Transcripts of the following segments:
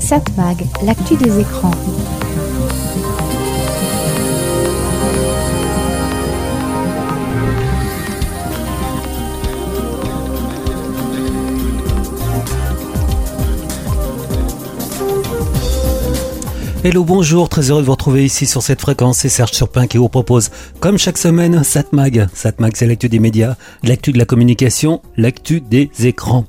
Satmag, l'actu des écrans. Hello, bonjour, très heureux de vous retrouver ici sur cette fréquence. C'est Serge Surpin qui vous propose, comme chaque semaine, Satmag. Satmag, c'est l'actu des médias, l'actu de la communication, l'actu des écrans.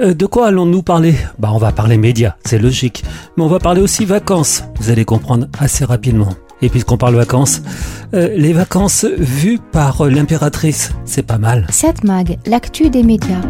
Euh, de quoi allons-nous parler Bah, on va parler médias, c'est logique. Mais on va parler aussi vacances. Vous allez comprendre assez rapidement. Et puisqu'on parle vacances, euh, les vacances vues par l'impératrice, c'est pas mal. Satmag, l'actu des médias.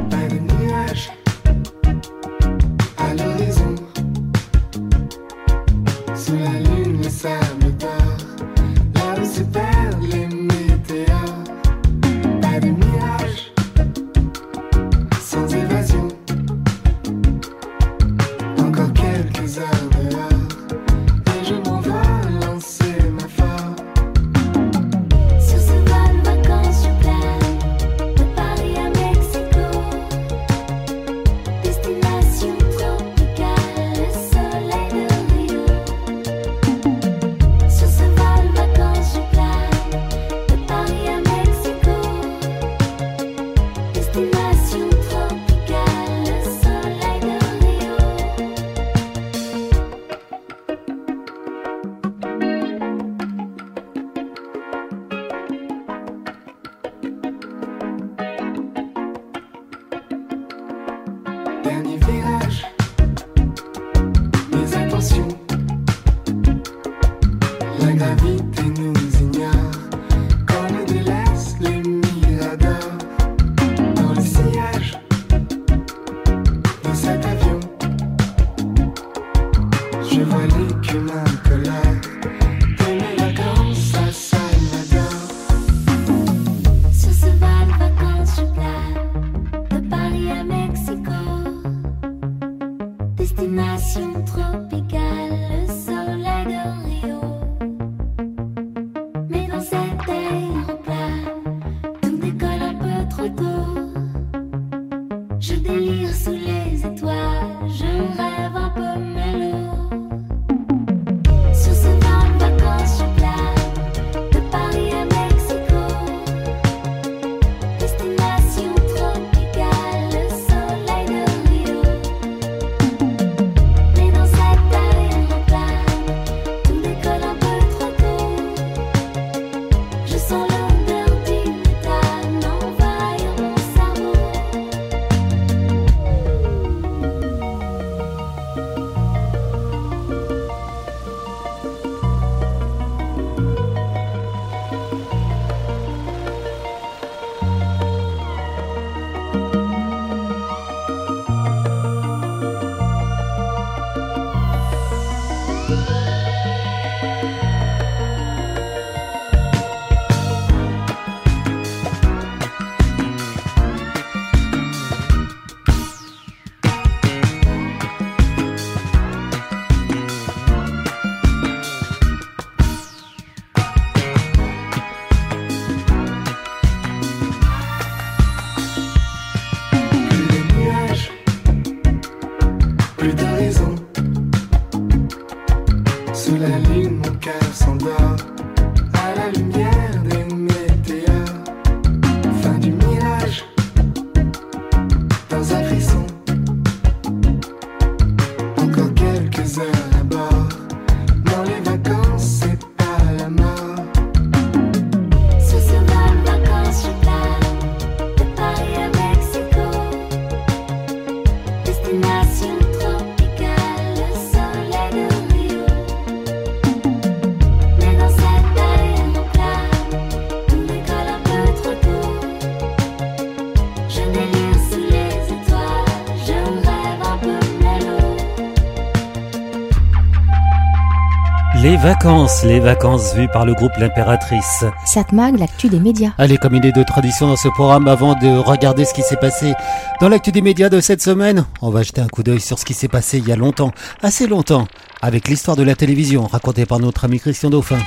Vacances, les vacances vues par le groupe L'Impératrice. Satmag, l'actu des médias. Allez, comme il est de tradition dans ce programme, avant de regarder ce qui s'est passé dans l'actu des médias de cette semaine, on va jeter un coup d'œil sur ce qui s'est passé il y a longtemps, assez longtemps, avec l'histoire de la télévision racontée par notre ami Christian Dauphin.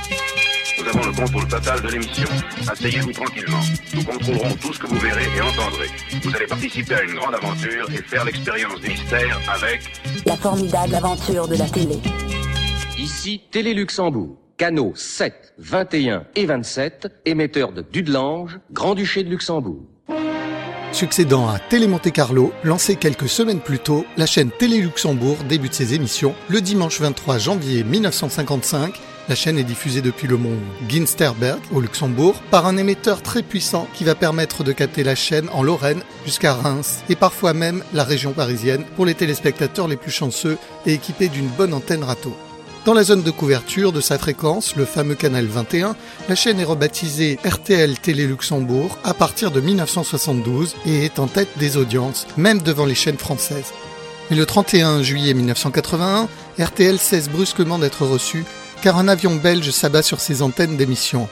nous avons le contrôle total de l'émission. Asseyez-vous tranquillement. Nous contrôlerons tout ce que vous verrez et entendrez. Vous allez participer à une grande aventure et faire l'expérience du mystère avec La formidable aventure de la télé. Ici Télé Luxembourg. Canaux 7, 21 et 27, émetteur de Dudelange, Grand-Duché de Luxembourg. Succédant à Télé Monte Carlo, lancée quelques semaines plus tôt, la chaîne Télé Luxembourg débute ses émissions le dimanche 23 janvier 1955. La chaîne est diffusée depuis le mont Ginsterberg au Luxembourg par un émetteur très puissant qui va permettre de capter la chaîne en Lorraine jusqu'à Reims et parfois même la région parisienne pour les téléspectateurs les plus chanceux et équipés d'une bonne antenne râteau. Dans la zone de couverture de sa fréquence, le fameux canal 21, la chaîne est rebaptisée RTL Télé Luxembourg à partir de 1972 et est en tête des audiences, même devant les chaînes françaises. Mais le 31 juillet 1981, RTL cesse brusquement d'être reçu car un avion belge s'abat sur ses antennes d'émission.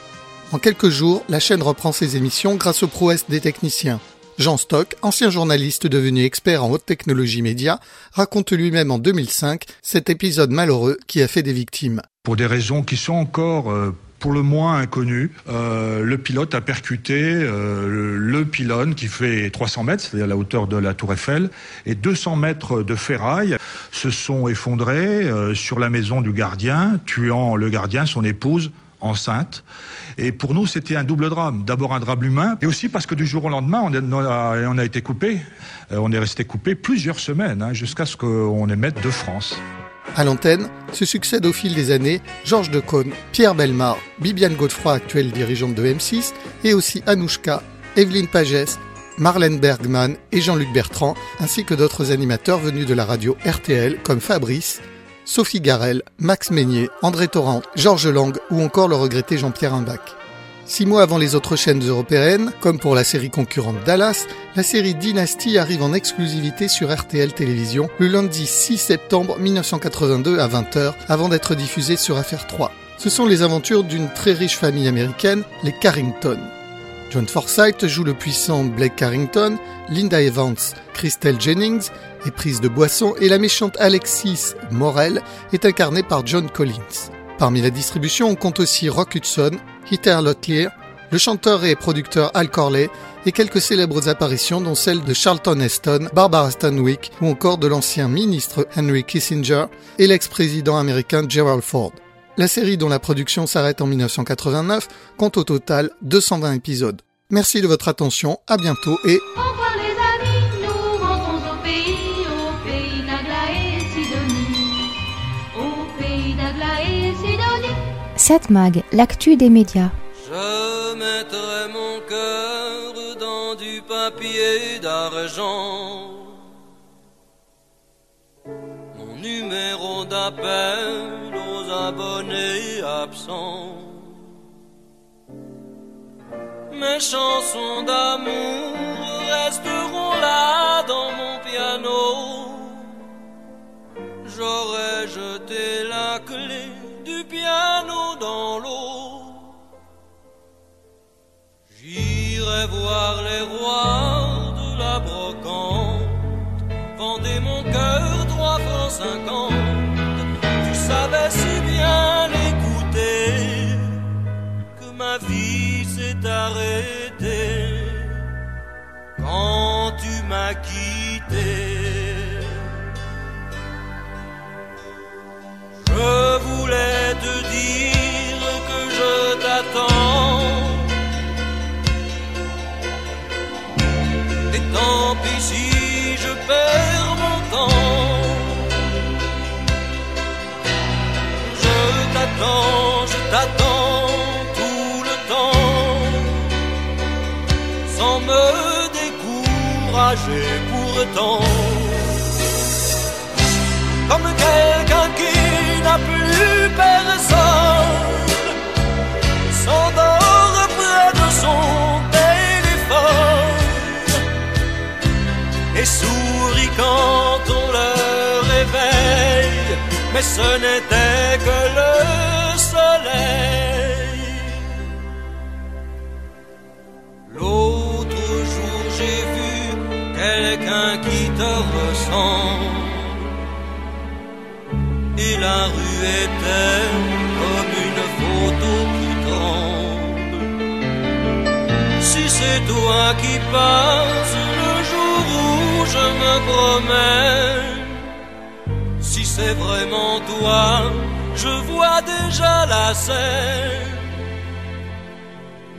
En quelques jours, la chaîne reprend ses émissions grâce aux prouesses des techniciens. Jean Stock, ancien journaliste devenu expert en haute technologie média, raconte lui-même en 2005 cet épisode malheureux qui a fait des victimes. Pour des raisons qui sont encore euh, pour le moins inconnues, euh, le pilote a percuté euh, le, le pylône qui fait 300 mètres, c'est-à-dire la hauteur de la tour Eiffel, et 200 mètres de ferraille se sont effondrés euh, sur la maison du gardien, tuant le gardien, son épouse, enceinte. Et pour nous, c'était un double drame. D'abord un drame humain, et aussi parce que du jour au lendemain, on a, été coupé. Euh, on est resté coupé plusieurs semaines, hein, jusqu'à ce qu'on émette de France. À l'antenne, se succèdent au fil des années Georges Decaune, Pierre Belmar, Bibiane Godefroy, actuelle dirigeante de M6, et aussi Anouchka, Evelyne Pagès, Marlène Bergman et Jean-Luc Bertrand, ainsi que d'autres animateurs venus de la radio RTL comme Fabrice, Sophie Garel, Max Meignier, André Torrent, Georges Lang ou encore le regretté Jean-Pierre Imbach. Six mois avant les autres chaînes européennes, comme pour la série concurrente Dallas, la série Dynasty arrive en exclusivité sur RTL Télévision le lundi 6 septembre 1982 à 20h avant d'être diffusée sur Affaire 3. Ce sont les aventures d'une très riche famille américaine, les Carrington. John Forsythe joue le puissant Blake Carrington, Linda Evans, Christelle Jennings est prise de boisson et la méchante Alexis Morel est incarnée par John Collins. Parmi la distribution, on compte aussi Rock Hudson, Heather Locklear, le chanteur et producteur Al Corley et quelques célèbres apparitions dont celle de Charlton Heston, Barbara Stanwyck ou encore de l'ancien ministre Henry Kissinger et l'ex-président américain Gerald Ford. La série dont la production s'arrête en 1989 compte au total 220 épisodes. Merci de votre attention, à bientôt et 7 Mag, l'actu des médias. Je mettrai mon cœur dans du papier d'argent. Mon numéro d'appel aux abonnés absents. Mes chansons d'amour resteront là dans mon piano. J'aurais jeté la clé dans l'eau. J'irai voir les rois de la brocante. Vendez mon cœur trois francs cinquante. Tu savais si bien écouter que ma vie s'est arrêtée quand tu m'as quitté. Je voulais te dire que je t'attends. Et tant pis si je perds mon temps. Je t'attends, je t'attends tout le temps. Sans me décourager pourtant comme quelqu'un qui n'a plus personne. S'endort près de son téléphone. Et sourit quand on le réveille, mais ce n'était que le soleil. L'autre jour j'ai vu quelqu'un qui te ressemble la rue était comme une photo plus grande. Si c'est toi qui passes le jour où je me promène, si c'est vraiment toi, je vois déjà la scène.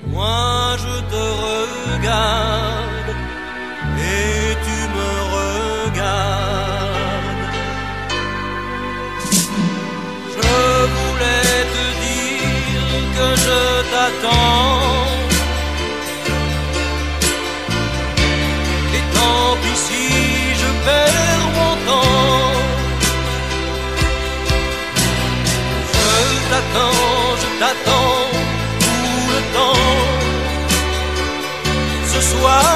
Moi je te regarde que je t'attends. Et tant pis si je perds mon temps. Je t'attends, je t'attends tout le temps. Ce soir,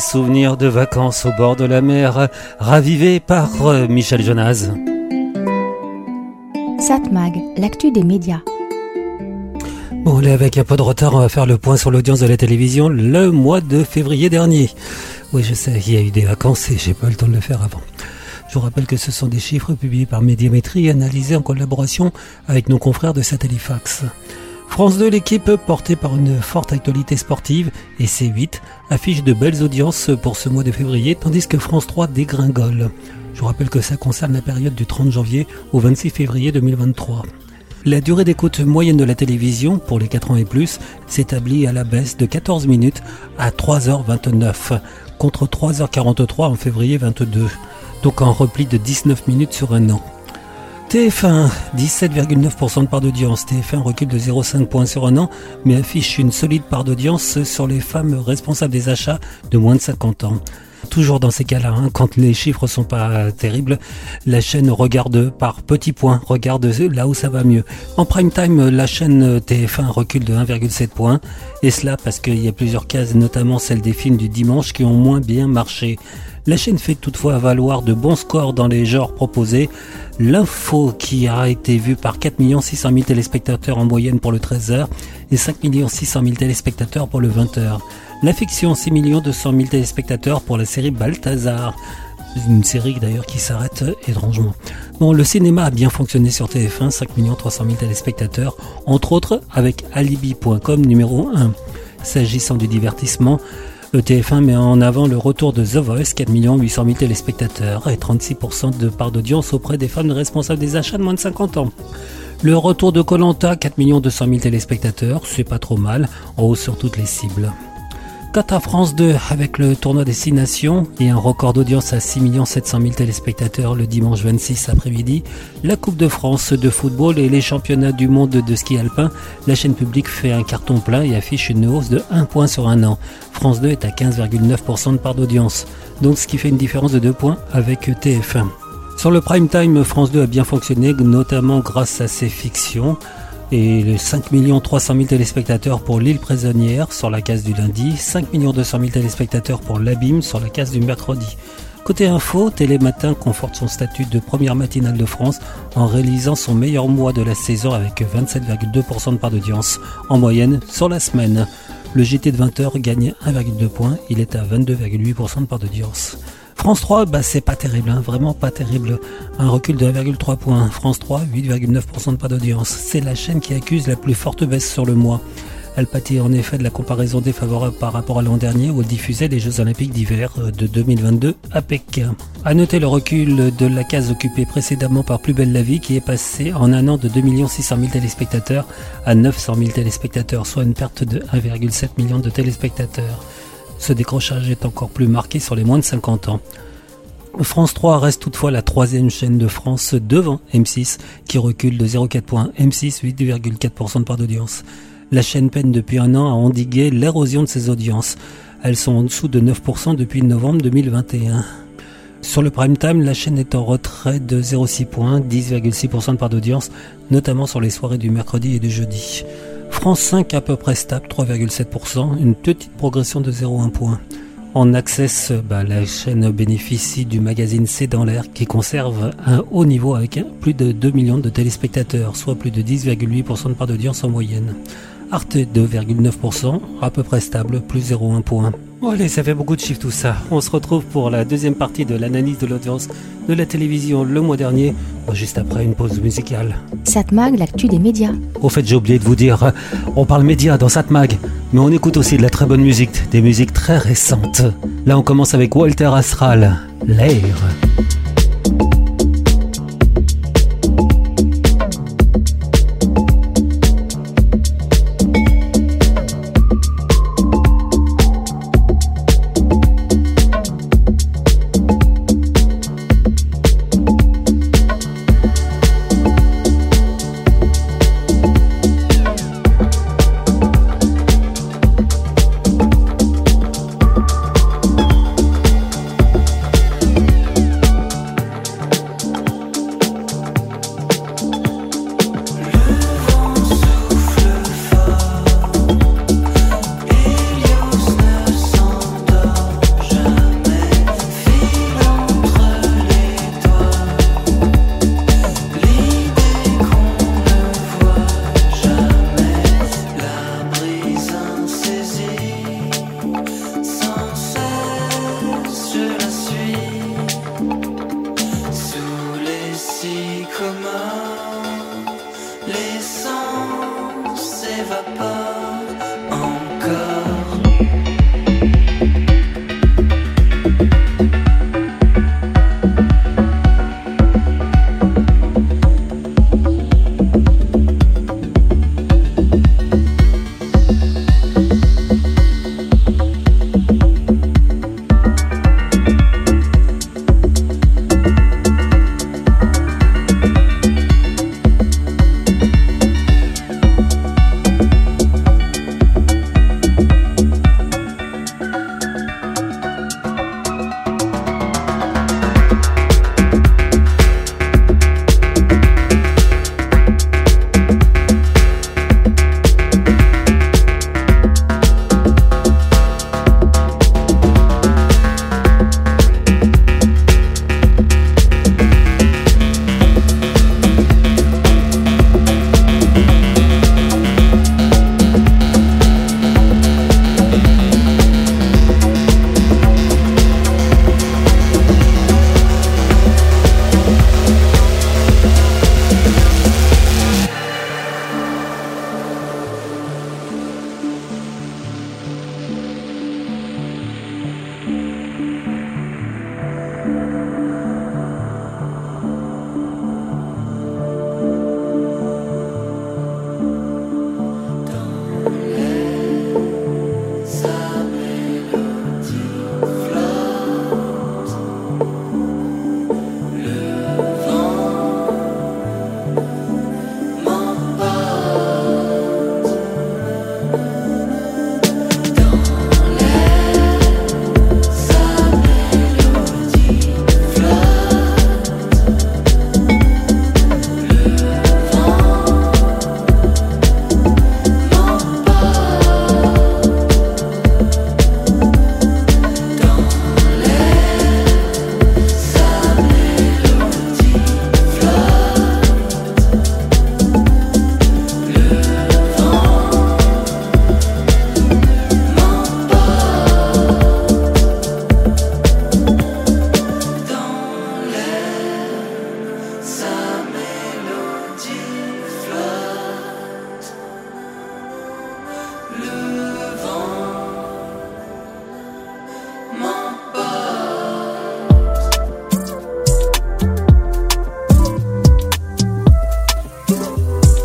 souvenirs de vacances au bord de la mer, ravivés par euh, Michel Jonas. Satmag, l'actu des médias. Bon, là, avec un peu de retard, on va faire le point sur l'audience de la télévision le mois de février dernier. Oui, je sais, il y a eu des vacances et j'ai pas eu le temps de le faire avant. Je vous rappelle que ce sont des chiffres publiés par Médiamétrie et analysés en collaboration avec nos confrères de Satellifax. France 2, l'équipe portée par une forte actualité sportive et C8 affiche de belles audiences pour ce mois de février tandis que France 3 dégringole. Je vous rappelle que ça concerne la période du 30 janvier au 26 février 2023. La durée d'écoute moyenne de la télévision pour les 4 ans et plus s'établit à la baisse de 14 minutes à 3h29 contre 3h43 en février 22, donc en repli de 19 minutes sur un an. TF1, 17,9% de part d'audience. TF1 recule de 0,5 points sur un an, mais affiche une solide part d'audience sur les femmes responsables des achats de moins de 50 ans. Toujours dans ces cas-là, hein, quand les chiffres sont pas terribles, la chaîne regarde par petits points, regarde là où ça va mieux. En prime time, la chaîne TF1 recule de 1,7 points, et cela parce qu'il y a plusieurs cases, notamment celles des films du dimanche, qui ont moins bien marché. La chaîne fait toutefois valoir de bons scores dans les genres proposés. L'info qui a été vue par 4 600 000 téléspectateurs en moyenne pour le 13h et 5 600 000 téléspectateurs pour le 20h. La fiction 6 200 000 téléspectateurs pour la série Balthazar. Une série d'ailleurs qui s'arrête étrangement. Bon, le cinéma a bien fonctionné sur TF1, 5 300 000 téléspectateurs, entre autres avec Alibi.com numéro 1. S'agissant du divertissement, le TF1 met en avant le retour de The Voice, 4 800 000 téléspectateurs et 36% de part d'audience auprès des femmes responsables des achats de moins de 50 ans. Le retour de Colanta, 4 200 000 téléspectateurs, c'est pas trop mal, en haut sur toutes les cibles. Quant à France 2, avec le tournoi des 6 nations et un record d'audience à 6 700 000 téléspectateurs le dimanche 26 après-midi, la Coupe de France de football et les championnats du monde de ski alpin, la chaîne publique fait un carton plein et affiche une hausse de 1 point sur un an. France 2 est à 15,9% de part d'audience, donc ce qui fait une différence de 2 points avec TF1. Sur le prime time, France 2 a bien fonctionné, notamment grâce à ses fictions et les 5 300 000 téléspectateurs pour l'île prisonnière sur la case du lundi, 5 200 000 téléspectateurs pour l'abîme sur la case du mercredi. Côté info, Télématin conforte son statut de première matinale de France en réalisant son meilleur mois de la saison avec 27,2% de part d'audience en moyenne sur la semaine. Le GT de 20h gagne 1,2 points, il est à 22,8% de part d'audience. France 3, bah, c'est pas terrible, hein, vraiment pas terrible. Un recul de 1,3 points. France 3, 8,9% de part d'audience. C'est la chaîne qui accuse la plus forte baisse sur le mois. Elle pâtit en effet de la comparaison défavorable par rapport à l'an dernier où elle diffusait les Jeux Olympiques d'hiver de 2022 à Pékin. À noter le recul de la case occupée précédemment par Plus Belle la Vie qui est passé en un an de 2 600 000 téléspectateurs à 900 000 téléspectateurs, soit une perte de 1,7 million de téléspectateurs. Ce décrochage est encore plus marqué sur les moins de 50 ans. France 3 reste toutefois la troisième chaîne de France devant M6 qui recule de 0,4 points. M6 8,4% de part d'audience. La chaîne peine depuis un an à endiguer l'érosion de ses audiences. Elles sont en dessous de 9% depuis novembre 2021. Sur le prime time, la chaîne est en retrait de 0,6 points, 10,6% de part d'audience, notamment sur les soirées du mercredi et du jeudi. France 5 à peu près stable, 3,7%, une petite progression de 0,1 point. En access, bah, la chaîne bénéficie du magazine C'est dans l'air qui conserve un haut niveau avec plus de 2 millions de téléspectateurs, soit plus de 10,8% de part d'audience en moyenne. Arte 2,9%, à peu près stable, plus 0,1 point. Bon allez, ça fait beaucoup de chiffres tout ça. On se retrouve pour la deuxième partie de l'analyse de l'audience de la télévision le mois dernier, juste après une pause musicale. Satmag, l'actu des médias. Au fait, j'ai oublié de vous dire, on parle médias dans Satmag, mais on écoute aussi de la très bonne musique, des musiques très récentes. Là, on commence avec Walter Astral, L'air.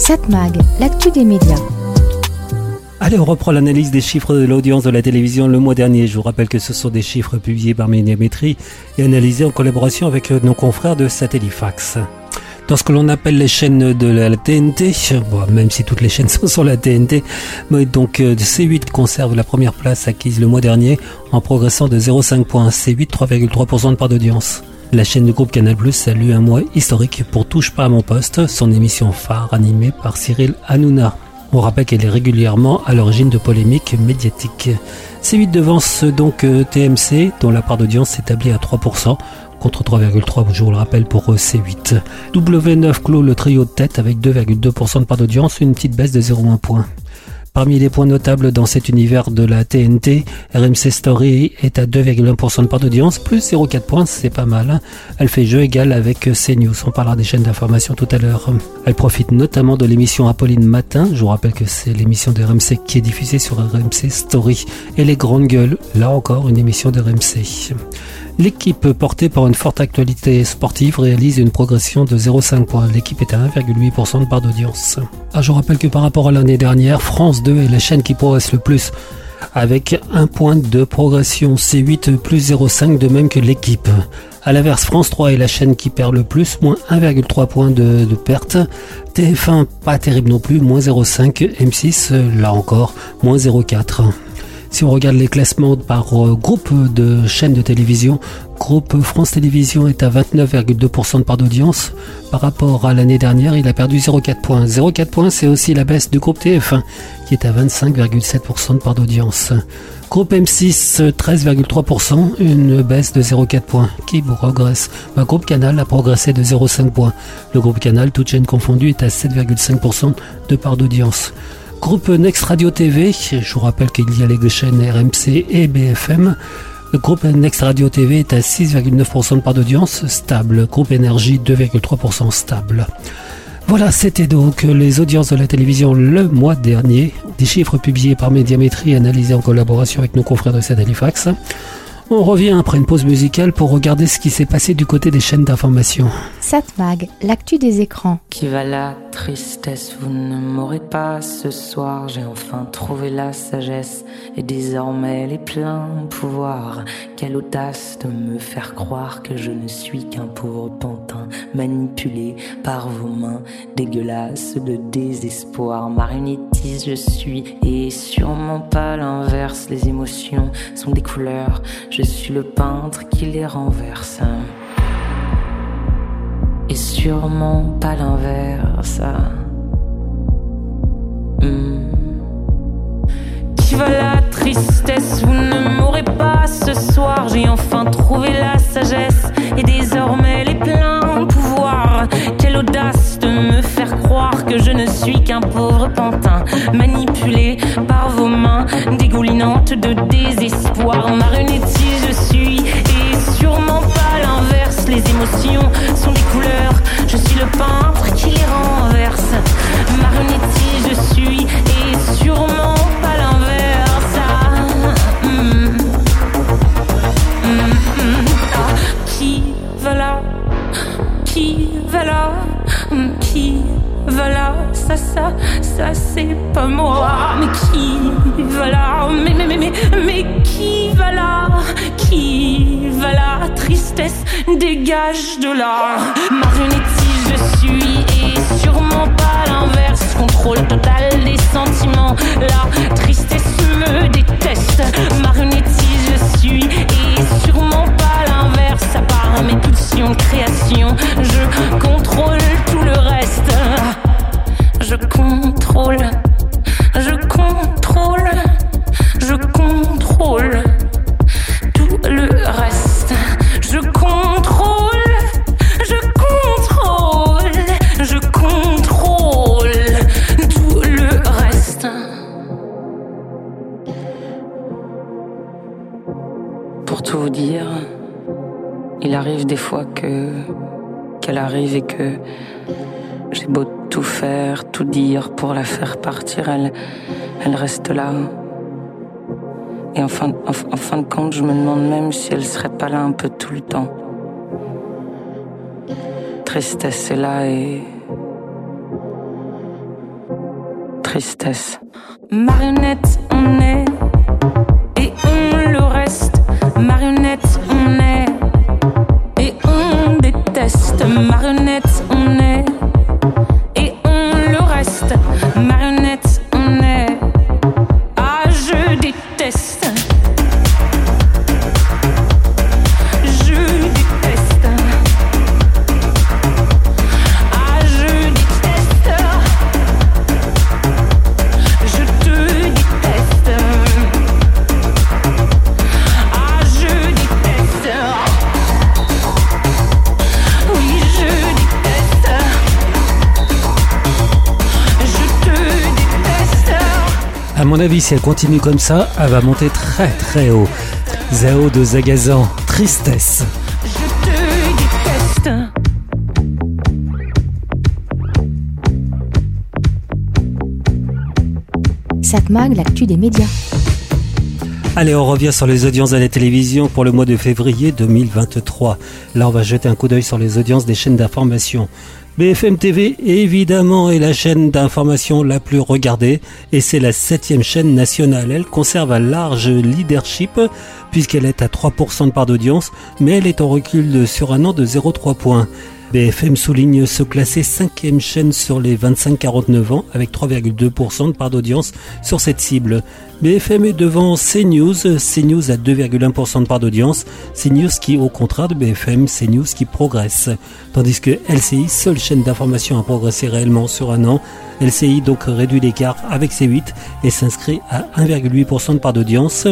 Satmag, l'actu des médias. Allez, on reprend l'analyse des chiffres de l'audience de la télévision le mois dernier. Je vous rappelle que ce sont des chiffres publiés par Médiamétrie et analysés en collaboration avec nos confrères de Satellifax. Dans ce que l'on appelle les chaînes de la TNT, même si toutes les chaînes sont sur la TNT, mais donc euh, C8 conserve la première place acquise le mois dernier en progressant de 0,5 points. C8, 3,3% de part d'audience. La chaîne du groupe Canal Plus salue un mois historique pour Touche pas à mon poste, son émission phare animée par Cyril Hanouna. On rappelle qu'elle est régulièrement à l'origine de polémiques médiatiques. C8 devance donc euh, TMC, dont la part d'audience s'établit à 3%, contre 3,3, je vous le rappelle, pour euh, C8. W9 clôt le trio de tête avec 2,2% de part d'audience, une petite baisse de 0,1 point. Parmi les points notables dans cet univers de la TNT, RMC Story est à 2,1% de part d'audience, plus 0,4 points, c'est pas mal. Hein. Elle fait jeu égal avec CNews, on parlera des chaînes d'information tout à l'heure. Elle profite notamment de l'émission Apolline Matin, je vous rappelle que c'est l'émission de RMC qui est diffusée sur RMC Story. Et Les Grandes Gueules, là encore une émission de RMC. L'équipe portée par une forte actualité sportive réalise une progression de 0,5 points. L'équipe est à 1,8% de part d'audience. Ah, je rappelle que par rapport à l'année dernière, France 2 est la chaîne qui progresse le plus avec un point de progression C8 plus 0,5 de même que l'équipe. A l'inverse, France 3 est la chaîne qui perd le plus, moins 1,3 points de, de, perte. TF1, pas terrible non plus, moins 0,5. M6, là encore, moins 0,4. Si on regarde les classements par euh, groupe de chaînes de télévision, groupe France Télévisions est à 29,2% de part d'audience. Par rapport à l'année dernière, il a perdu 0,4 points. 0,4 points, c'est aussi la baisse du groupe TF1 qui est à 25,7% de part d'audience. Groupe M6, 13,3%, une baisse de 0,4 points. Qui progresse Le groupe Canal a progressé de 0,5 points. Le groupe Canal, toute chaîne confondue, est à 7,5% de part d'audience. Groupe Next Radio TV, je vous rappelle qu'il y a les chaînes RMC et BFM. Le groupe Next Radio TV est à 6,9% de part d'audience stable. Groupe Énergie 2,3% stable. Voilà, c'était donc les audiences de la télévision le mois dernier. Des chiffres publiés par Médiamétrie analysés en collaboration avec nos confrères de cette Halifax. On revient après une pause musicale pour regarder ce qui s'est passé du côté des chaînes d'information. Satmag, l'actu des écrans. Qui va la tristesse, vous ne m'aurez pas ce soir. J'ai enfin trouvé la sagesse et désormais les pleins pouvoirs. Quelle audace de me faire croire que je ne suis qu'un pauvre pantin manipulé par vos mains dégueulasses de désespoir. Marionnettiste je suis et sûrement pas l'inverse. Les émotions sont des couleurs. Je suis le peintre qui les renverse. Et sûrement pas l'inverse. Hmm. Qui va la tristesse? Vous ne m'aurez pas ce soir. J'ai enfin trouvé la sagesse et désormais les pleins pouvoirs. Quelle audace de me faire croire que je ne suis qu'un pauvre pantin manipulé par vos mains dégoulinantes de désespoir. Sont des couleurs. Je suis le peintre qui les renverse. Marionnettiste, je suis et sûrement pas l'inverse. Ah, hmm. Hmm, hmm. Ah, qui va là Qui va là Hmm, Qui va là Ça, ça, ça, c'est pas moi. Mais qui va là Mais, mais, mais, mais, mais Tristesse, dégage de là. Marionnettiste, je suis et sûrement pas l'inverse. Contrôle total des sentiments. La tristesse me déteste. Marionnettiste, je suis et sûrement pas l'inverse. À part mes pulsions création, je contrôle tout le reste. Je contrôle, je contrôle, je contrôle que j'ai beau tout faire, tout dire pour la faire partir, elle, reste là. Et en fin, en, en fin de compte, je me demande même si elle serait pas là un peu tout le temps. Tristesse est là et tristesse Marionnette, on est. si elle continue comme ça, elle va monter très très haut. Zao de Zagazan, tristesse. Je te déteste. Satmag, l'actu des médias. Allez, on revient sur les audiences à la télévision pour le mois de février 2023. Là, on va jeter un coup d'œil sur les audiences des chaînes d'information. BFM TV, évidemment, est la chaîne d'information la plus regardée et c'est la septième chaîne nationale. Elle conserve un large leadership puisqu'elle est à 3% de part d'audience, mais elle est en recul sur un an de 0,3 points. BFM souligne se classer cinquième chaîne sur les 25-49 ans avec 3,2% de part d'audience sur cette cible. BFM est devant CNews, CNews à 2,1% de part d'audience, CNews qui au contraire de BFM, CNews qui progresse. Tandis que LCI, seule chaîne d'information à progresser réellement sur un an, LCI donc réduit l'écart avec C8 et s'inscrit à 1,8% de part d'audience,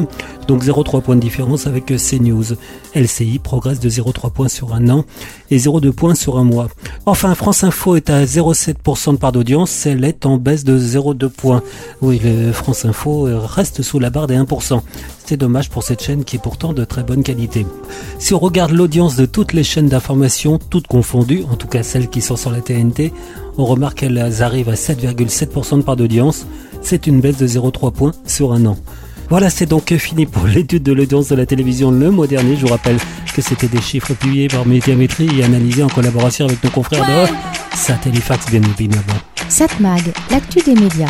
donc 0,3 points de différence avec CNews. LCI progresse de 0,3 points sur un an et 0,2 points sur un mois. Enfin, France Info est à 0,7% de part d'audience, elle est en baisse de 0,2 points. Oui, le France Info reste sous la barre des 1%. Dommage pour cette chaîne qui est pourtant de très bonne qualité. Si on regarde l'audience de toutes les chaînes d'information, toutes confondues, en tout cas celles qui sont sur la TNT, on remarque qu'elles arrivent à 7,7% de part d'audience. C'est une baisse de 0,3 points sur un an. Voilà, c'est donc fini pour l'étude de l'audience de la télévision le mois dernier. Je vous rappelle que c'était des chiffres publiés par Médiamétrie et analysés en collaboration avec nos confrères de Satellifax, bien évidemment. Satmag, l'actu des médias.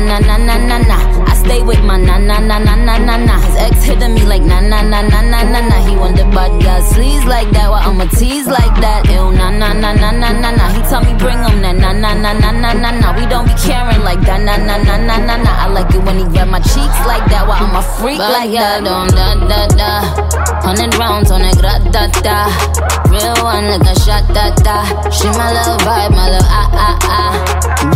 na na na na. With my na na na na na na na. His ex hitting me like na na na na na na na. He the bad girl sleaze like that. Why I'ma tease like that? Ew na na na na na na na. He tell me bring him that na na na na na na na. We don't be caring like that na na na na na na. I like it when he grab my cheeks like that. Why I'm a freak like that? Don't da da da. Hundred rounds on it, gra da da. Real one like a shot da da. She my little vibe, my little ah ah ah.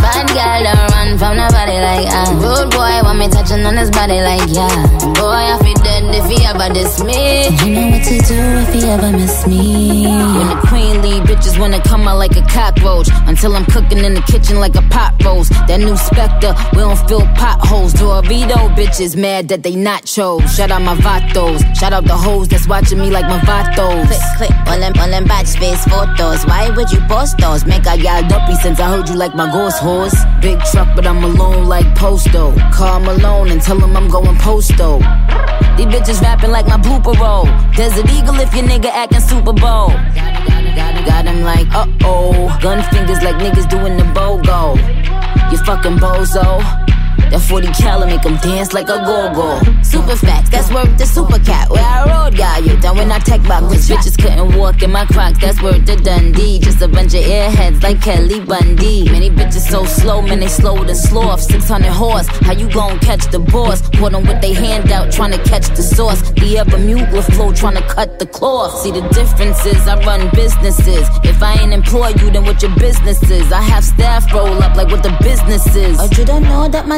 Bad girl don't run from nobody like ah. Rude boy want me touching on his body like yeah. Boy I feel dead if he ever diss me. You know what to do if he ever miss me. When the queen leave, bitches wanna come out like a cockroach. Until I'm cooking in the kitchen like a pot roast. That new Spectre, we don't fill potholes. Dorito bitches mad that they not chose. Shout out my vatos. Shout out the hoes that's watching me like my vatos. Click, click, all them, all them batch space photos. Why would you post those? Make I got dumpy since I heard you like my ghost horse. Big truck, but I'm alone like Posto. Call Malone and tell him I'm going posto. These bitches rapping like my blooper roll. Desert Eagle if your nigga acting Super Bowl. Got him like, uh oh. Gun fingers like niggas doing the BOGO. You fucking bozo. That 40 cal make them dance like a go-go. Super facts, that's worth the super cat. Where I rode, got you down when I tech back. Cause bitches couldn't walk in my crocs, that's worth the Dundee. Just a bunch of airheads like Kelly Bundy. Many bitches so slow, man, they slower than sloth. 600 horse, how you gon' catch the boss? Put them with they hand out, trying to catch the sauce. The ever mute with flow, trying to cut the cloth. See the differences, I run businesses. If I ain't employ you, then what your business is? I have staff roll up like what the business is. Or you don't know that my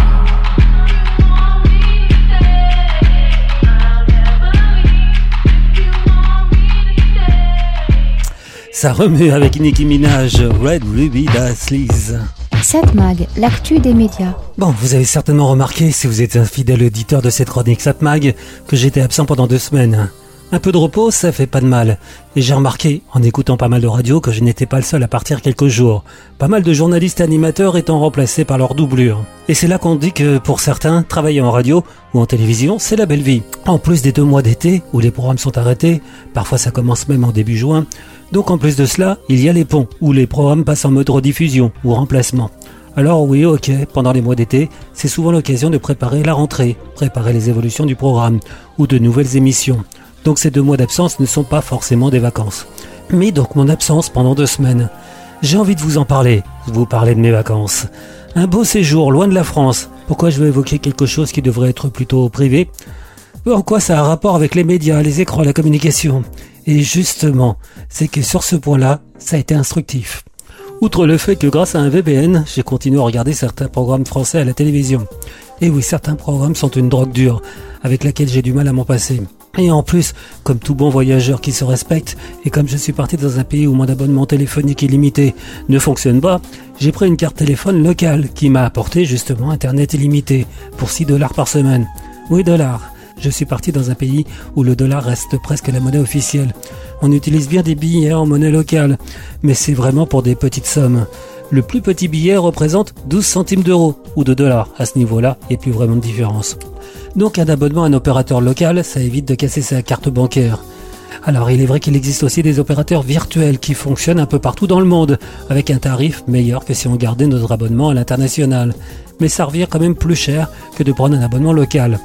Ça remue avec Nicki Minaj, Red Ruby Da Sleaze. Satmag, l'actu des médias. Bon, vous avez certainement remarqué, si vous êtes un fidèle auditeur de cette chronique Satmag, que j'étais absent pendant deux semaines. Un peu de repos, ça fait pas de mal. Et j'ai remarqué, en écoutant pas mal de radio, que je n'étais pas le seul à partir quelques jours. Pas mal de journalistes et animateurs étant remplacés par leur doublure. Et c'est là qu'on dit que, pour certains, travailler en radio ou en télévision, c'est la belle vie. En plus des deux mois d'été, où les programmes sont arrêtés, parfois ça commence même en début juin, donc en plus de cela, il y a les ponts, où les programmes passent en mode rediffusion ou remplacement. Alors oui, ok, pendant les mois d'été, c'est souvent l'occasion de préparer la rentrée, préparer les évolutions du programme ou de nouvelles émissions. Donc ces deux mois d'absence ne sont pas forcément des vacances. Mais donc mon absence pendant deux semaines. J'ai envie de vous en parler, vous parler de mes vacances. Un beau séjour loin de la France. Pourquoi je veux évoquer quelque chose qui devrait être plutôt privé? En quoi ça a un rapport avec les médias, les écrans, la communication? Et justement, c'est que sur ce point-là, ça a été instructif. Outre le fait que grâce à un VPN, j'ai continué à regarder certains programmes français à la télévision. Et oui, certains programmes sont une drogue dure, avec laquelle j'ai du mal à m'en passer. Et en plus, comme tout bon voyageur qui se respecte, et comme je suis parti dans un pays où mon abonnement téléphonique illimité ne fonctionne pas, j'ai pris une carte téléphone locale qui m'a apporté justement Internet illimité pour 6 dollars par semaine. Oui, dollars. Je suis parti dans un pays où le dollar reste presque la monnaie officielle. On utilise bien des billets en monnaie locale, mais c'est vraiment pour des petites sommes. Le plus petit billet représente 12 centimes d'euros ou de dollars. À ce niveau-là, il n'y a plus vraiment de différence. Donc un abonnement à un opérateur local, ça évite de casser sa carte bancaire. Alors il est vrai qu'il existe aussi des opérateurs virtuels qui fonctionnent un peu partout dans le monde, avec un tarif meilleur que si on gardait notre abonnement à l'international. Mais ça revient quand même plus cher que de prendre un abonnement local.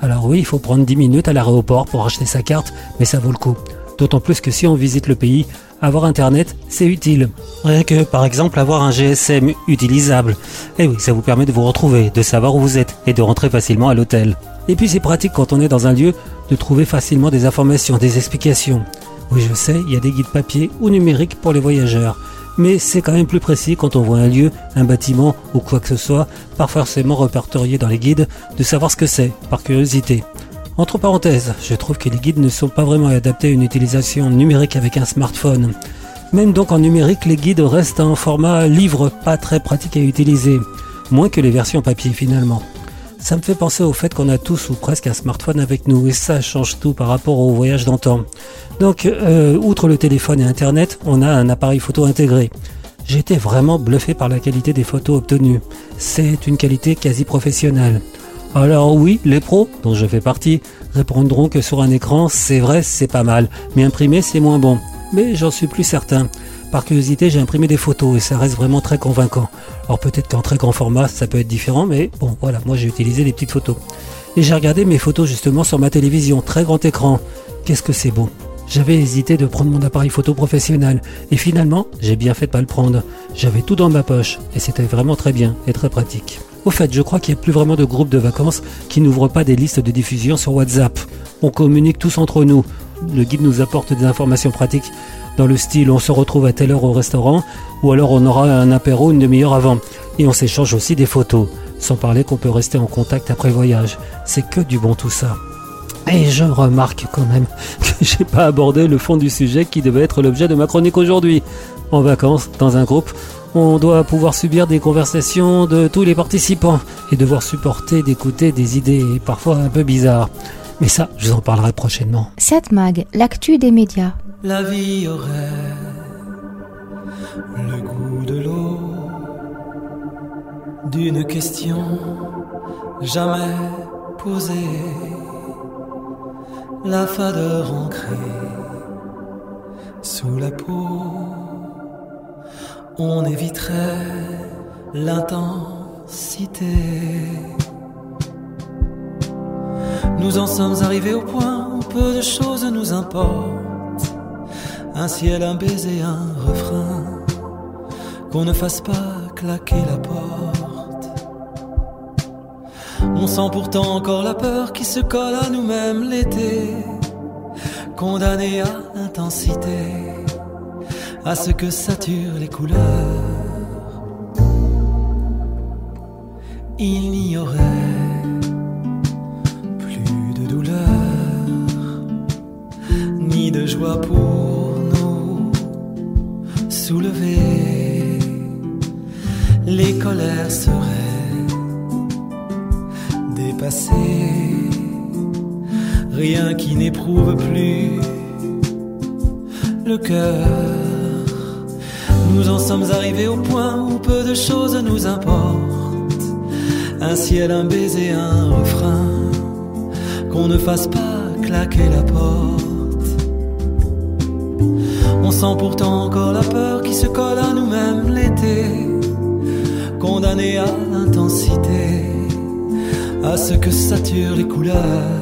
Alors oui, il faut prendre 10 minutes à l'aéroport pour acheter sa carte, mais ça vaut le coup. D'autant plus que si on visite le pays, avoir Internet, c'est utile. Rien que, par exemple, avoir un GSM utilisable. Et oui, ça vous permet de vous retrouver, de savoir où vous êtes et de rentrer facilement à l'hôtel. Et puis c'est pratique quand on est dans un lieu de trouver facilement des informations, des explications. Oui, je sais, il y a des guides papier ou numériques pour les voyageurs. Mais c'est quand même plus précis quand on voit un lieu, un bâtiment ou quoi que ce soit, pas forcément répertorié dans les guides, de savoir ce que c'est, par curiosité. Entre parenthèses, je trouve que les guides ne sont pas vraiment adaptés à une utilisation numérique avec un smartphone. Même donc en numérique, les guides restent en format livre pas très pratique à utiliser, moins que les versions papier finalement. Ça me fait penser au fait qu'on a tous ou presque un smartphone avec nous et ça change tout par rapport au voyage d'antan. Donc, euh, outre le téléphone et Internet, on a un appareil photo intégré. Été vraiment bluffé par la qualité des photos obtenues. C'est une qualité quasi professionnelle. Alors oui, les pros, dont je fais partie, répondront que sur un écran, c'est vrai, c'est pas mal, mais imprimé, c'est moins bon. Mais j'en suis plus certain. Par curiosité, j'ai imprimé des photos et ça reste vraiment très convaincant. Alors peut-être qu'en très grand format, ça peut être différent, mais bon, voilà, moi j'ai utilisé des petites photos. Et j'ai regardé mes photos justement sur ma télévision, très grand écran. Qu'est-ce que c'est beau. J'avais hésité de prendre mon appareil photo professionnel et finalement, j'ai bien fait de pas le prendre. J'avais tout dans ma poche et c'était vraiment très bien et très pratique. Au fait, je crois qu'il n'y a plus vraiment de groupes de vacances qui n'ouvrent pas des listes de diffusion sur WhatsApp. On communique tous entre nous. Le guide nous apporte des informations pratiques dans le style on se retrouve à telle heure au restaurant ou alors on aura un apéro une demi-heure avant. Et on s'échange aussi des photos, sans parler qu'on peut rester en contact après voyage. C'est que du bon tout ça. Et je remarque quand même que j'ai pas abordé le fond du sujet qui devait être l'objet de ma chronique aujourd'hui. En vacances, dans un groupe, on doit pouvoir subir des conversations de tous les participants et devoir supporter d'écouter des idées parfois un peu bizarres. Mais ça, je vous en parlerai prochainement. Cette mag, l'actu des médias. La vie aurait le goût de l'eau, d'une question jamais posée, la fadeur ancrée sous la peau, on éviterait l'intensité. Nous en sommes arrivés au point où peu de choses nous importent. Un ciel, un baiser, un refrain. Qu'on ne fasse pas claquer la porte. On sent pourtant encore la peur qui se colle à nous-mêmes l'été. Condamné à l'intensité, à ce que saturent les couleurs. Il n'y aurait plus de douleur, ni de joie pour soulever. Les colères seraient dépassées, rien qui n'éprouve plus le cœur. Nous en sommes arrivés au point où peu de choses nous importent un ciel, un baiser, un refrain, qu'on ne fasse pas claquer la porte. On sent pourtant encore la peur qui se colle à nous-mêmes l'été, condamné à l'intensité, à ce que saturent les couleurs.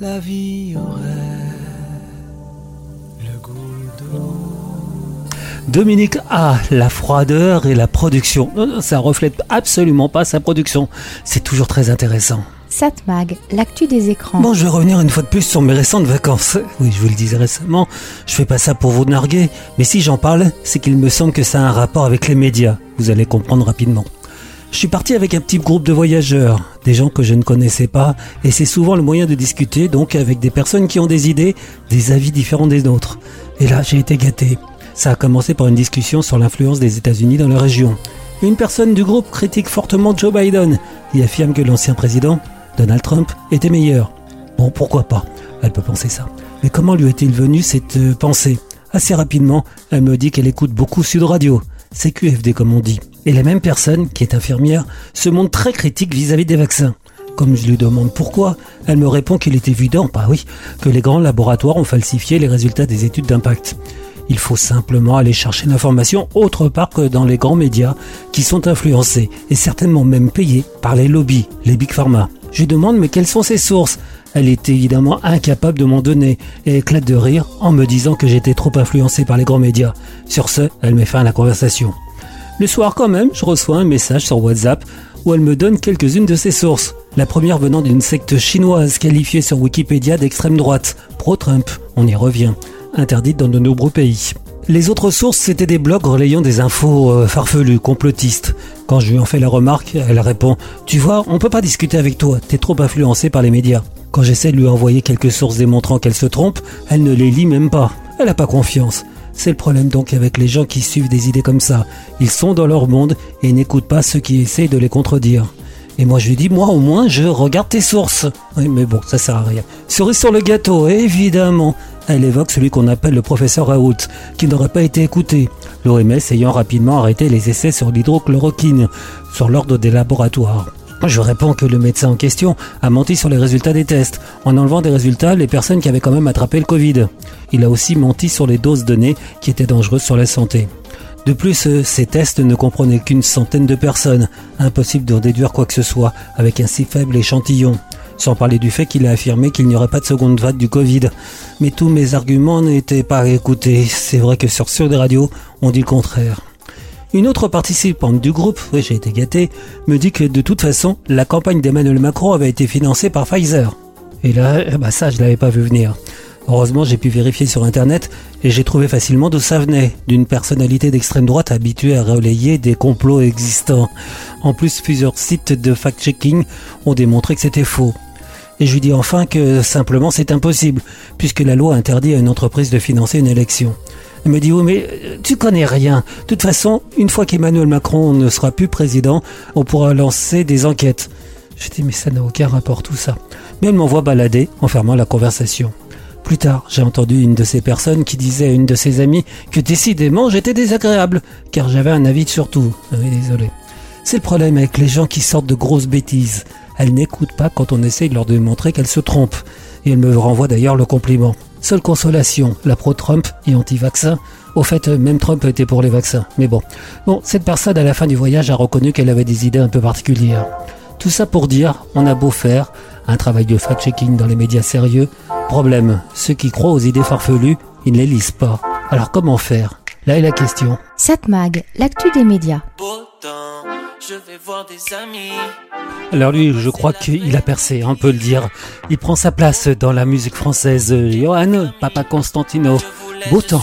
La vie aurait le goût de. Dominique A, la froideur et la production. Non, non, ça reflète absolument pas sa production. C'est toujours très intéressant. Satmag, l'actu des écrans. Bon, je vais revenir une fois de plus sur mes récentes vacances. Oui, je vous le disais récemment, je fais pas ça pour vous narguer, mais si j'en parle, c'est qu'il me semble que ça a un rapport avec les médias. Vous allez comprendre rapidement. Je suis parti avec un petit groupe de voyageurs, des gens que je ne connaissais pas, et c'est souvent le moyen de discuter donc avec des personnes qui ont des idées, des avis différents des nôtres. Et là, j'ai été gâté. Ça a commencé par une discussion sur l'influence des États-Unis dans la région. Une personne du groupe critique fortement Joe Biden et affirme que l'ancien président, Donald Trump, était meilleur. Bon, pourquoi pas? Elle peut penser ça. Mais comment lui est-il venu cette euh, pensée? Assez rapidement, elle me dit qu'elle écoute beaucoup Sud Radio. C'est QFD comme on dit. Et la même personne, qui est infirmière, se montre très critique vis-à-vis des vaccins. Comme je lui demande pourquoi, elle me répond qu'il est évident, bah oui, que les grands laboratoires ont falsifié les résultats des études d'impact. Il faut simplement aller chercher l'information autre part que dans les grands médias qui sont influencés et certainement même payés par les lobbies, les big pharma. Je lui demande mais quelles sont ses sources? Elle est évidemment incapable de m'en donner et éclate de rire en me disant que j'étais trop influencé par les grands médias. Sur ce, elle met fin à la conversation. Le soir quand même, je reçois un message sur WhatsApp où elle me donne quelques-unes de ses sources. La première venant d'une secte chinoise qualifiée sur Wikipédia d'extrême droite, pro-Trump, on y revient, interdite dans de nombreux pays. Les autres sources, c'était des blogs relayant des infos euh, farfelues, complotistes. Quand je lui en fais la remarque, elle répond Tu vois, on peut pas discuter avec toi, t'es trop influencé par les médias. Quand j'essaie de lui envoyer quelques sources démontrant qu'elle se trompe, elle ne les lit même pas. Elle n'a pas confiance. C'est le problème donc avec les gens qui suivent des idées comme ça. Ils sont dans leur monde et n'écoutent pas ceux qui essayent de les contredire. Et moi je lui dis, moi au moins je regarde tes sources. Oui mais bon, ça sert à rien. Cerise sur le gâteau, évidemment. Elle évoque celui qu'on appelle le professeur Raoult, qui n'aurait pas été écouté. L'OMS ayant rapidement arrêté les essais sur l'hydrochloroquine, sur l'ordre des laboratoires. Je réponds que le médecin en question a menti sur les résultats des tests, en enlevant des résultats les personnes qui avaient quand même attrapé le Covid. Il a aussi menti sur les doses données qui étaient dangereuses sur la santé. De plus, euh, ces tests ne comprenaient qu'une centaine de personnes. Impossible de déduire quoi que ce soit avec un si faible échantillon. Sans parler du fait qu'il a affirmé qu'il n'y aurait pas de seconde vague du Covid. Mais tous mes arguments n'étaient pas écoutés. C'est vrai que sur Sur des radios, on dit le contraire. Une autre participante du groupe, j'ai été gâté, me dit que de toute façon, la campagne d'Emmanuel Macron avait été financée par Pfizer. Et là, ben ça, je l'avais pas vu venir. Heureusement, j'ai pu vérifier sur Internet et j'ai trouvé facilement d'où ça venait, d'une personnalité d'extrême droite habituée à relayer des complots existants. En plus, plusieurs sites de fact-checking ont démontré que c'était faux. Et je lui dis enfin que simplement c'est impossible, puisque la loi interdit à une entreprise de financer une élection. Elle me dit, oui, mais tu connais rien. De toute façon, une fois qu'Emmanuel Macron ne sera plus président, on pourra lancer des enquêtes. Je dis, mais ça n'a aucun rapport tout ça. Mais elle m'envoie balader en fermant la conversation. Plus tard, j'ai entendu une de ces personnes qui disait à une de ses amies que décidément j'étais désagréable, car j'avais un avis sur tout. Ah oui, désolé. C'est le problème avec les gens qui sortent de grosses bêtises. Elles n'écoutent pas quand on essaye de leur démontrer qu'elles se trompent. Et elles me renvoient d'ailleurs le compliment. Seule consolation, la pro-Trump et anti-vaccin. Au fait, même Trump était pour les vaccins. Mais bon. Bon, cette personne à la fin du voyage a reconnu qu'elle avait des idées un peu particulières. Tout ça pour dire, on a beau faire un travail de fact-checking dans les médias sérieux. Problème, ceux qui croient aux idées farfelues, ils ne les lisent pas. Alors comment faire? Là est la question. Satmag, l'actu des médias. Je vais voir des amis. Alors lui, je crois qu'il a percé, on peut le dire. Il prend sa place dans la musique française. Johan, Papa Constantino, beau temps.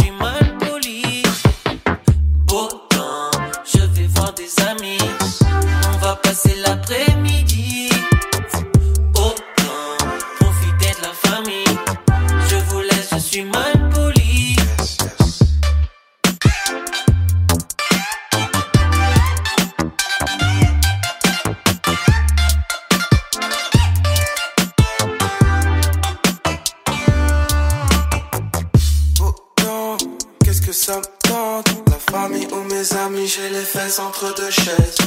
J'ai les fesses entre deux chaises.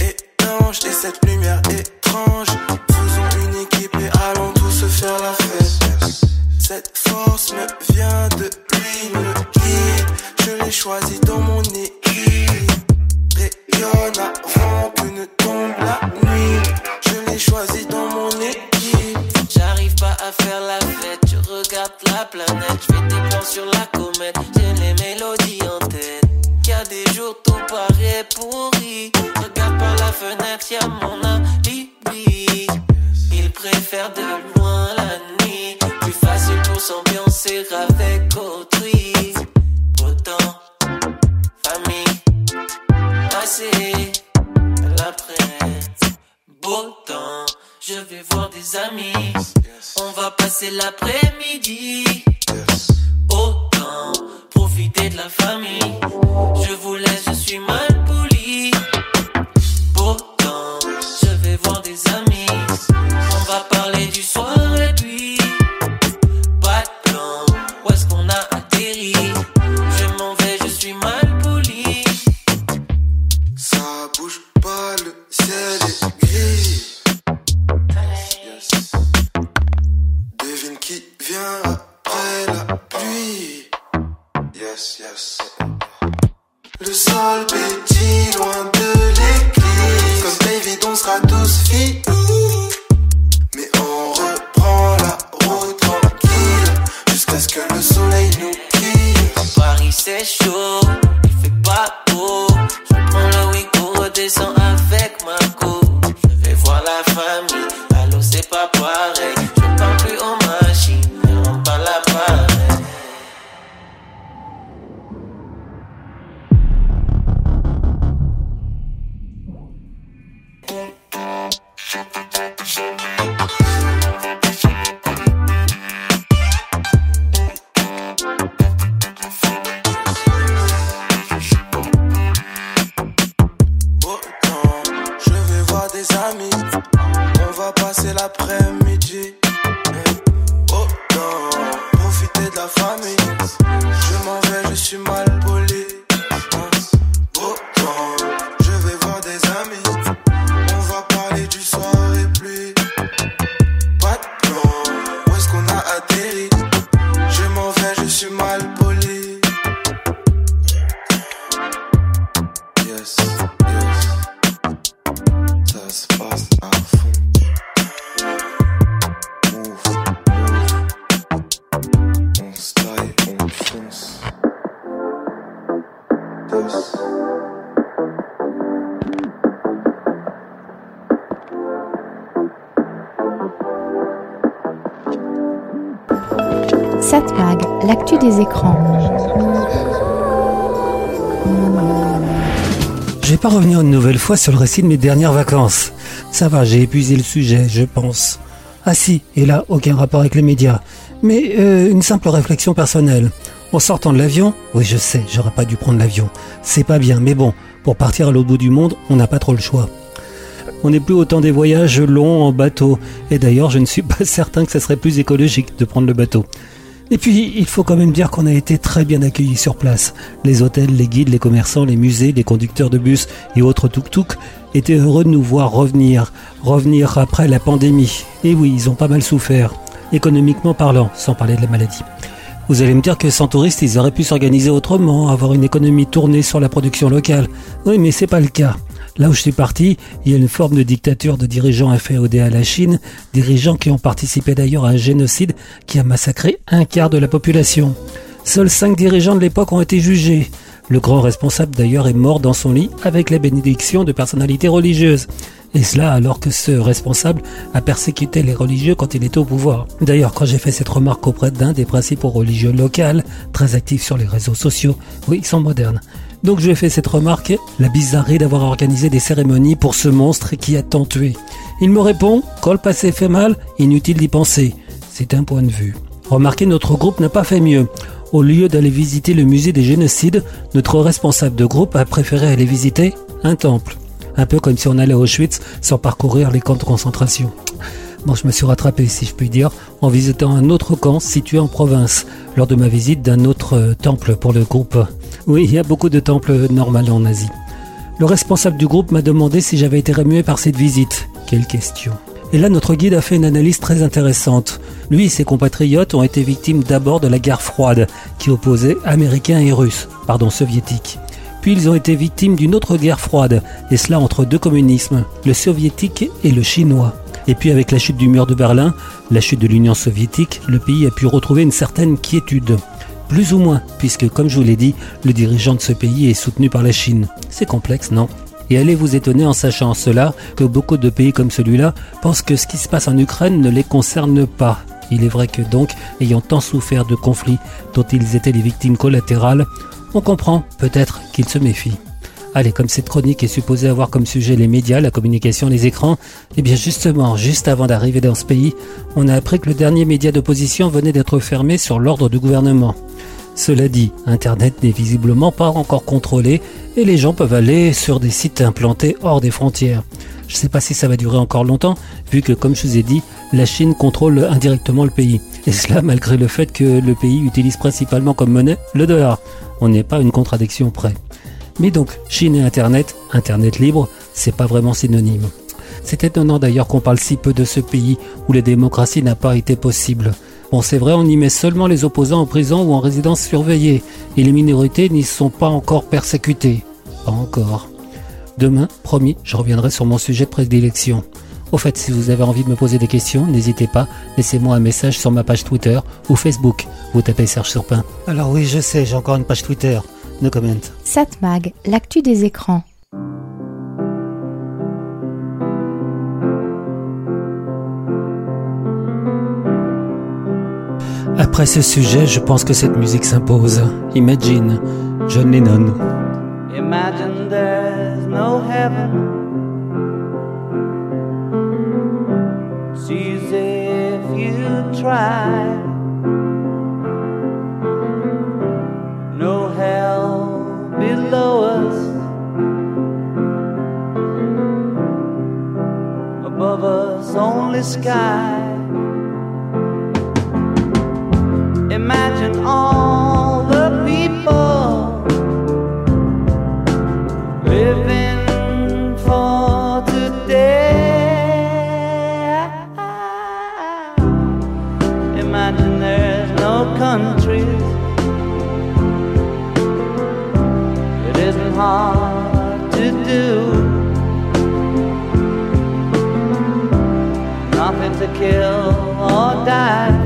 Et cette lumière étrange. Faisons une équipe et allons tous faire la fête. Cette force me vient de lui, me guide. Je l'ai choisi dans mon équipe. Rayonne avant que ne tombe la nuit. Je l'ai choisi dans mon équipe. J'arrive pas à faire la fête, je regarde la planète, je fais des plans sur la comète, j'ai les mélodies en tête. Y'a des jours tout paraît pourri, regarde par la fenêtre, y'a mon alibi. Il préfère de loin la nuit, plus facile pour s'ambiancer avec autrui. Autant, famille, passé, l'après, beau temps. Je vais voir des amis. On va passer l'après-midi. Autant profiter de la famille. Je vous laisse, je suis mal poli. Temps, je vais voir des amis. On va parler du soir et puis. Pas de plan, où est-ce qu'on des amis. On va passer l'après-midi. Autant, profiter de la famille. Je m'en vais, je suis mal nouvelle fois sur le récit de mes dernières vacances. Ça va, j'ai épuisé le sujet, je pense. Ah si, et là, aucun rapport avec les médias. Mais euh, une simple réflexion personnelle. En sortant de l'avion, oui je sais, j'aurais pas dû prendre l'avion. C'est pas bien, mais bon, pour partir à l'autre bout du monde, on n'a pas trop le choix. On n'est plus autant des voyages longs en bateau. Et d'ailleurs, je ne suis pas certain que ce serait plus écologique de prendre le bateau. Et puis, il faut quand même dire qu'on a été très bien accueillis sur place. Les hôtels, les guides, les commerçants, les musées, les conducteurs de bus et autres tuk-tuk étaient heureux de nous voir revenir. Revenir après la pandémie. Et oui, ils ont pas mal souffert. Économiquement parlant, sans parler de la maladie. Vous allez me dire que sans touristes, ils auraient pu s'organiser autrement, avoir une économie tournée sur la production locale. Oui, mais c'est pas le cas. Là où je suis parti, il y a une forme de dictature de dirigeants inféodés à la Chine, dirigeants qui ont participé d'ailleurs à un génocide qui a massacré un quart de la population. Seuls cinq dirigeants de l'époque ont été jugés. Le grand responsable d'ailleurs est mort dans son lit avec la bénédiction de personnalités religieuses. Et cela alors que ce responsable a persécuté les religieux quand il était au pouvoir. D'ailleurs, quand j'ai fait cette remarque auprès d'un des principaux religieux locaux, très actifs sur les réseaux sociaux, oui, ils sont modernes. Donc je lui ai fait cette remarque, la bizarrerie d'avoir organisé des cérémonies pour ce monstre qui a tant tué. Il me répond, quand le passé fait mal, inutile d'y penser. C'est un point de vue. Remarquez, notre groupe n'a pas fait mieux. Au lieu d'aller visiter le musée des génocides, notre responsable de groupe a préféré aller visiter un temple. Un peu comme si on allait à Auschwitz sans parcourir les camps de concentration. Bon, je me suis rattrapé, si je puis dire, en visitant un autre camp situé en province, lors de ma visite d'un autre euh, temple pour le groupe. Oui, il y a beaucoup de temples normaux en Asie. Le responsable du groupe m'a demandé si j'avais été remué par cette visite. Quelle question. Et là, notre guide a fait une analyse très intéressante. Lui et ses compatriotes ont été victimes d'abord de la guerre froide, qui opposait Américains et Russes, pardon, Soviétiques. Puis ils ont été victimes d'une autre guerre froide, et cela entre deux communismes, le soviétique et le chinois. Et puis avec la chute du mur de Berlin, la chute de l'Union soviétique, le pays a pu retrouver une certaine quiétude. Plus ou moins, puisque comme je vous l'ai dit, le dirigeant de ce pays est soutenu par la Chine. C'est complexe, non? Et allez vous étonner en sachant cela que beaucoup de pays comme celui-là pensent que ce qui se passe en Ukraine ne les concerne pas. Il est vrai que donc, ayant tant souffert de conflits dont ils étaient les victimes collatérales, on comprend peut-être qu'ils se méfient. Allez, comme cette chronique est supposée avoir comme sujet les médias, la communication, les écrans, eh bien justement, juste avant d'arriver dans ce pays, on a appris que le dernier média d'opposition venait d'être fermé sur l'ordre du gouvernement. Cela dit, Internet n'est visiblement pas encore contrôlé et les gens peuvent aller sur des sites implantés hors des frontières. Je ne sais pas si ça va durer encore longtemps, vu que, comme je vous ai dit, la Chine contrôle indirectement le pays. Et cela malgré le fait que le pays utilise principalement comme monnaie le dollar. On n'est pas une contradiction près. Mais donc, Chine et Internet, Internet libre, c'est pas vraiment synonyme. C'est étonnant d'ailleurs qu'on parle si peu de ce pays où la démocratie n'a pas été possible. Bon, c'est vrai, on y met seulement les opposants en prison ou en résidence surveillée, et les minorités n'y sont pas encore persécutées. Pas encore. Demain, promis, je reviendrai sur mon sujet de prédilection. Au fait, si vous avez envie de me poser des questions, n'hésitez pas, laissez-moi un message sur ma page Twitter ou Facebook. Vous tapez Serge Surpin. Alors oui, je sais, j'ai encore une page Twitter. No comment. Satmag, l'actu des écrans. Après ce sujet, je pense que cette musique s'impose. Imagine, John Lennon. Imagine there's no heaven. It's easy if you try. Us. Above us, only sky. Imagine all the people living for today. Imagine there's no countries. hard to do. Nothing to kill or die.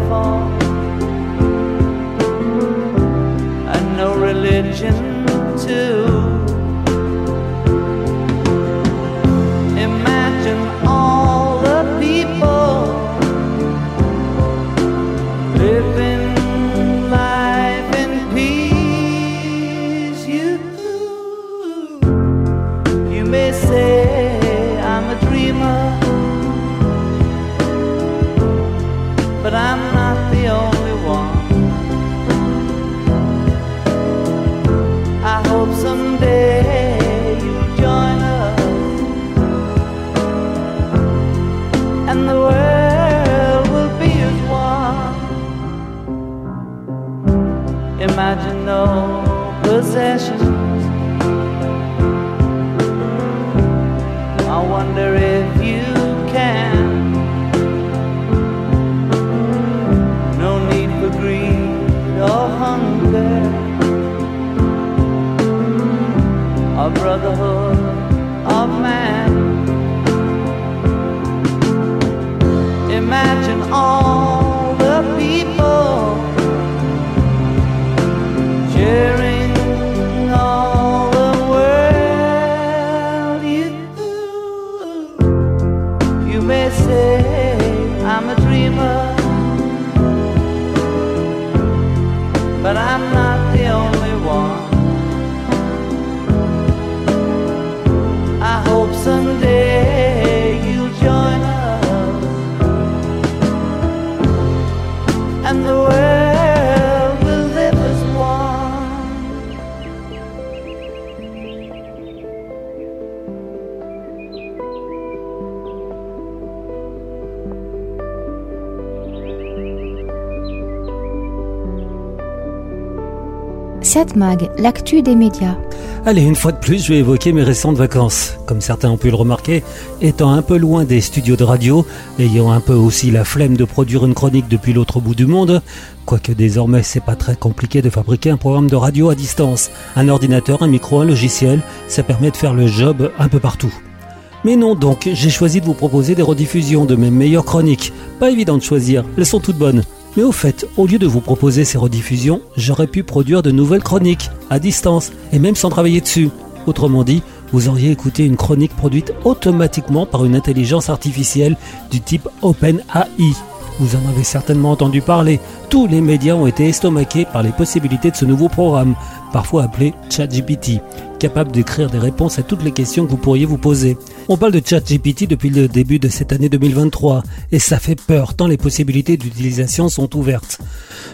Satmag, l'actu des médias. Allez, une fois de plus, je vais évoquer mes récentes vacances. Comme certains ont pu le remarquer, étant un peu loin des studios de radio, ayant un peu aussi la flemme de produire une chronique depuis l'autre bout du monde, quoique désormais c'est pas très compliqué de fabriquer un programme de radio à distance. Un ordinateur, un micro, un logiciel, ça permet de faire le job un peu partout. Mais non donc, j'ai choisi de vous proposer des rediffusions de mes meilleures chroniques. Pas évident de choisir, elles sont toutes bonnes. Mais au fait, au lieu de vous proposer ces rediffusions, j'aurais pu produire de nouvelles chroniques, à distance, et même sans travailler dessus. Autrement dit, vous auriez écouté une chronique produite automatiquement par une intelligence artificielle du type OpenAI. Vous en avez certainement entendu parler. Tous les médias ont été estomaqués par les possibilités de ce nouveau programme, parfois appelé ChatGPT, capable d'écrire des réponses à toutes les questions que vous pourriez vous poser. On parle de ChatGPT depuis le début de cette année 2023, et ça fait peur tant les possibilités d'utilisation sont ouvertes.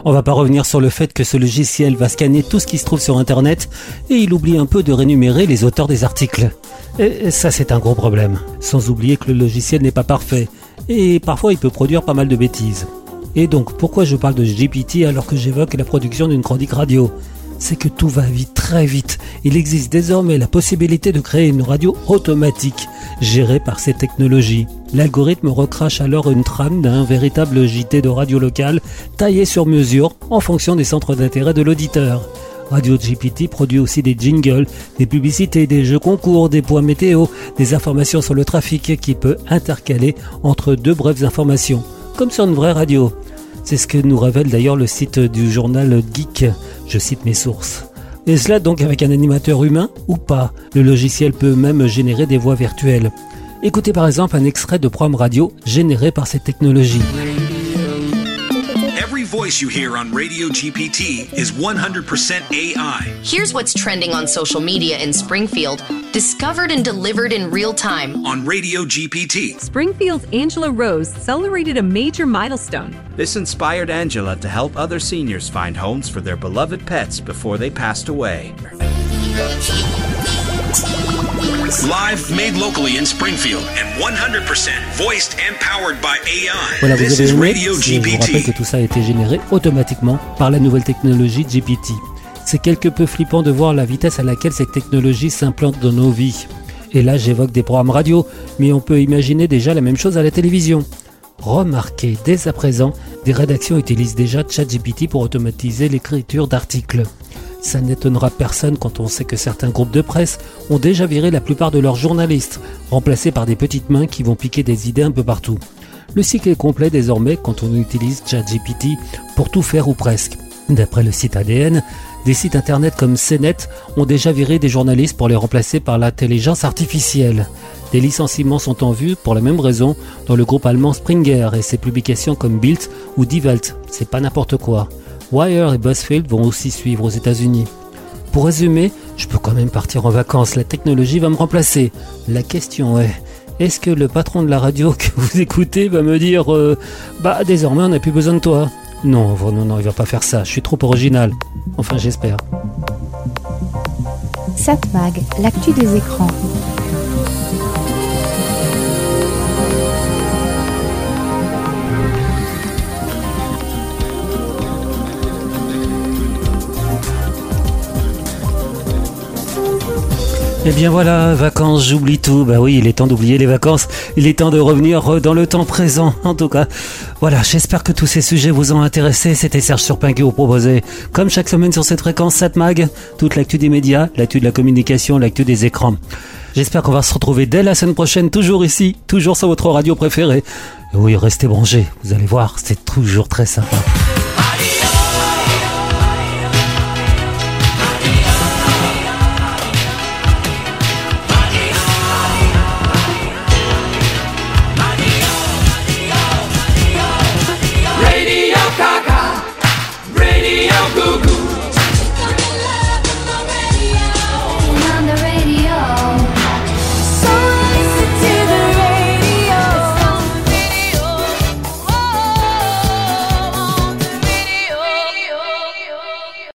On va pas revenir sur le fait que ce logiciel va scanner tout ce qui se trouve sur Internet, et il oublie un peu de rémunérer les auteurs des articles. Et ça c'est un gros problème. Sans oublier que le logiciel n'est pas parfait, et parfois il peut produire pas mal de bêtises. Et donc pourquoi je parle de GPT alors que j'évoque la production d'une chronique radio? C'est que tout va vite, très vite. Il existe désormais la possibilité de créer une radio automatique, gérée par ces technologies. L'algorithme recrache alors une trame d'un véritable JT de radio locale, taillé sur mesure en fonction des centres d'intérêt de l'auditeur. Radio GPT produit aussi des jingles, des publicités, des jeux concours, des points météo, des informations sur le trafic qui peut intercaler entre deux brèves informations, comme sur une vraie radio. C'est ce que nous révèle d'ailleurs le site du journal Geek. Je cite mes sources. Et cela donc avec un animateur humain ou pas? Le logiciel peut même générer des voix virtuelles. Écoutez par exemple un extrait de programme radio généré par cette technologie. Every voice you hear on Radio GPT is 100% AI. Here's what's trending on social media in Springfield, discovered and delivered in real time. On Radio GPT. Springfield's Angela Rose celebrated a major milestone. This inspired Angela to help other seniors find homes for their beloved pets before they passed away. Voilà, vous this avez is aimé Je vous rappelle que tout ça a été généré automatiquement par la nouvelle technologie GPT. C'est quelque peu flippant de voir la vitesse à laquelle cette technologie s'implante dans nos vies. Et là, j'évoque des programmes radio, mais on peut imaginer déjà la même chose à la télévision. Remarquez, dès à présent, des rédactions utilisent déjà ChatGPT pour automatiser l'écriture d'articles. Ça n'étonnera personne quand on sait que certains groupes de presse ont déjà viré la plupart de leurs journalistes, remplacés par des petites mains qui vont piquer des idées un peu partout. Le cycle est complet désormais quand on utilise ChatGPT pour tout faire ou presque. D'après le site ADN, des sites internet comme CNET ont déjà viré des journalistes pour les remplacer par l'intelligence artificielle. Des licenciements sont en vue pour la même raison dans le groupe allemand Springer et ses publications comme Bild ou Die Welt. C'est pas n'importe quoi. Wire et BuzzFeed vont aussi suivre aux États-Unis. Pour résumer, je peux quand même partir en vacances, la technologie va me remplacer. La question est, est-ce que le patron de la radio que vous écoutez va me dire euh, Bah désormais on n'a plus besoin de toi Non, non, non, il va pas faire ça, je suis trop original. Enfin j'espère. Satmag, l'actu des écrans. Eh bien voilà, vacances, j'oublie tout. Bah oui, il est temps d'oublier les vacances. Il est temps de revenir dans le temps présent. En tout cas, voilà, j'espère que tous ces sujets vous ont intéressé. C'était Serge Surpin qui vous proposait, comme chaque semaine sur cette fréquence Satmag, toute l'actu des médias, l'actu de la communication, l'actu des écrans. J'espère qu'on va se retrouver dès la semaine prochaine, toujours ici, toujours sur votre radio préférée. Et oui, restez branchés, vous allez voir, c'est toujours très sympa.